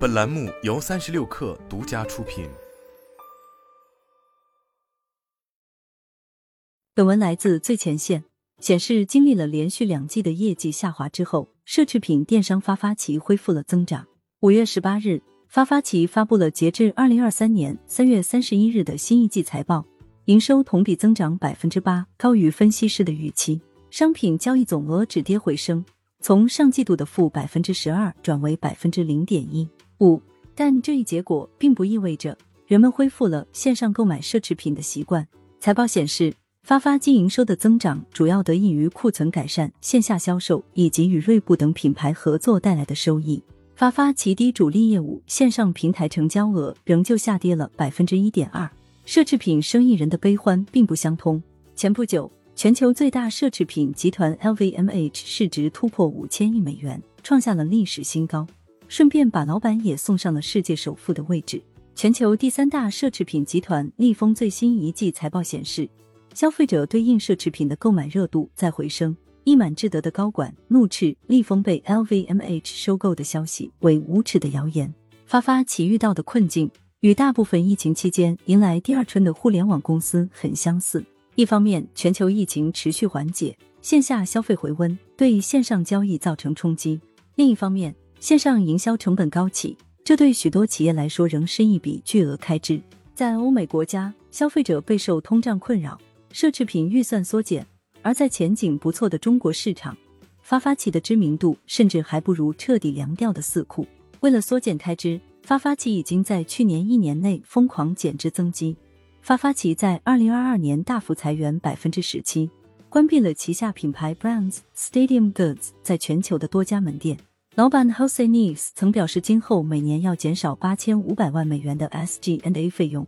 本栏目由三十六氪独家出品。本文来自最前线，显示经历了连续两季的业绩下滑之后，奢侈品电商发发奇恢复了增长。五月十八日，发发奇发布了截至二零二三年三月三十一日的新一季财报，营收同比增长百分之八，高于分析师的预期。商品交易总额止跌回升，从上季度的负百分之十二转为百分之零点一。五，但这一结果并不意味着人们恢复了线上购买奢侈品的习惯。财报显示，发发经营收的增长主要得益于库存改善、线下销售以及与锐步等品牌合作带来的收益。发发其低主力业务线上平台成交额仍旧下跌了百分之一点二。奢侈品生意人的悲欢并不相通。前不久，全球最大奢侈品集团 LVMH 市值突破五千亿美元，创下了历史新高。顺便把老板也送上了世界首富的位置。全球第三大奢侈品集团利丰最新一季财报显示，消费者对应奢侈品的购买热度在回升。一满智德的高管怒斥利丰被 LVMH 收购的消息为无耻的谣言。发发奇遇到的困境与大部分疫情期间迎来第二春的互联网公司很相似。一方面，全球疫情持续缓解，线下消费回温，对线上交易造成冲击；另一方面，线上营销成本高企，这对许多企业来说仍是一笔巨额开支。在欧美国家，消费者备受通胀困扰，奢侈品预算缩减；而在前景不错的中国市场，发发奇的知名度甚至还不如彻底凉掉的四库。为了缩减开支，发发奇已经在去年一年内疯狂减资增肌。发发奇在二零二二年大幅裁员百分之十七，关闭了旗下品牌 Brands Stadium Goods 在全球的多家门店。老板 Jose n i s 曾表示，今后每年要减少八千五百万美元的 SG&A 费用，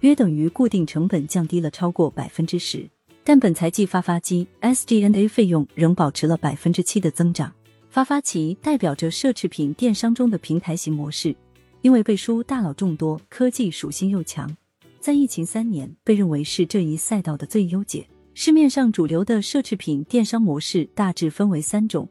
约等于固定成本降低了超过百分之十。但本财季发发机 SG&A 费用仍保持了百分之七的增长。发发奇代表着奢侈品电商中的平台型模式，因为背书大佬众多，科技属性又强，在疫情三年被认为是这一赛道的最优解。市面上主流的奢侈品电商模式大致分为三种。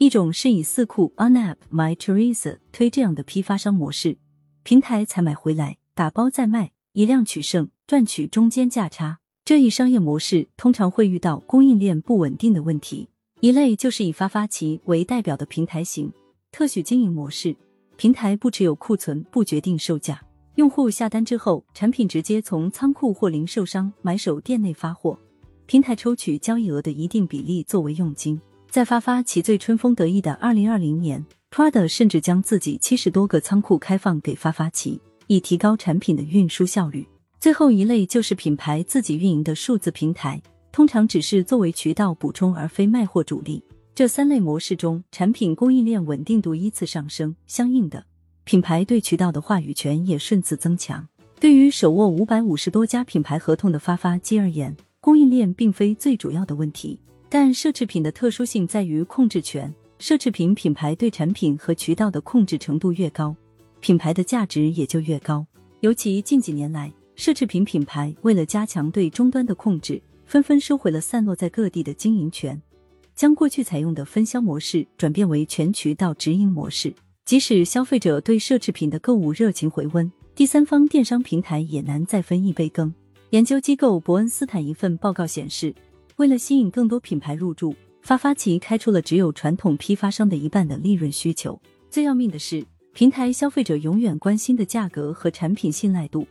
一种是以四库、OnApp、My Teresa 推这样的批发商模式，平台采买回来打包再卖，以量取胜，赚取中间价差。这一商业模式通常会遇到供应链不稳定的问题。一类就是以发发奇为代表的平台型特许经营模式，平台不持有库存，不决定售价，用户下单之后，产品直接从仓库或零售商买手店内发货，平台抽取交易额的一定比例作为佣金。在发发奇最春风得意的二零二零年，Prada 甚至将自己七十多个仓库开放给发发奇，以提高产品的运输效率。最后一类就是品牌自己运营的数字平台，通常只是作为渠道补充，而非卖货主力。这三类模式中，产品供应链稳定度依次上升，相应的，品牌对渠道的话语权也顺次增强。对于手握五百五十多家品牌合同的发发机而言，供应链并非最主要的问题。但奢侈品的特殊性在于控制权，奢侈品品牌对产品和渠道的控制程度越高，品牌的价值也就越高。尤其近几年来，奢侈品品牌为了加强对终端的控制，纷纷收回了散落在各地的经营权，将过去采用的分销模式转变为全渠道直营模式。即使消费者对奢侈品的购物热情回温，第三方电商平台也难再分一杯羹。研究机构伯恩斯坦一份报告显示。为了吸引更多品牌入驻，发发奇开出了只有传统批发商的一半的利润需求。最要命的是，平台消费者永远关心的价格和产品信赖度，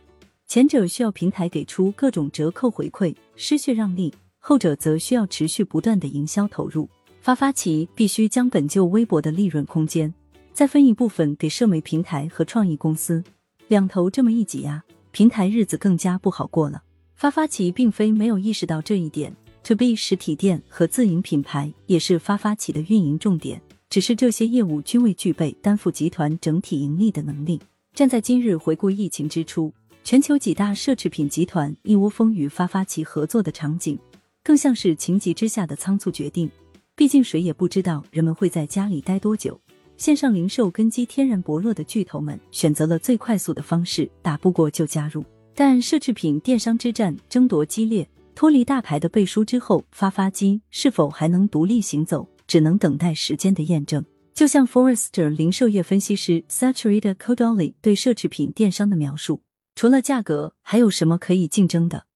前者需要平台给出各种折扣回馈、失血让利，后者则需要持续不断的营销投入。发发奇必须将本就微薄的利润空间，再分一部分给社媒平台和创意公司，两头这么一挤压，平台日子更加不好过了。发发奇并非没有意识到这一点。To B 实体店和自营品牌也是发发起的运营重点，只是这些业务均未具备担负集团整体盈利的能力。站在今日回顾疫情之初，全球几大奢侈品集团一窝蜂与发发起合作的场景，更像是情急之下的仓促决定。毕竟谁也不知道人们会在家里待多久。线上零售根基天然薄弱的巨头们选择了最快速的方式，打不过就加入。但奢侈品电商之战争夺激烈。脱离大牌的背书之后，发发机是否还能独立行走，只能等待时间的验证。就像 Forrester 零售业分析师 Saturida Kodoli 对奢侈品电商的描述，除了价格，还有什么可以竞争的？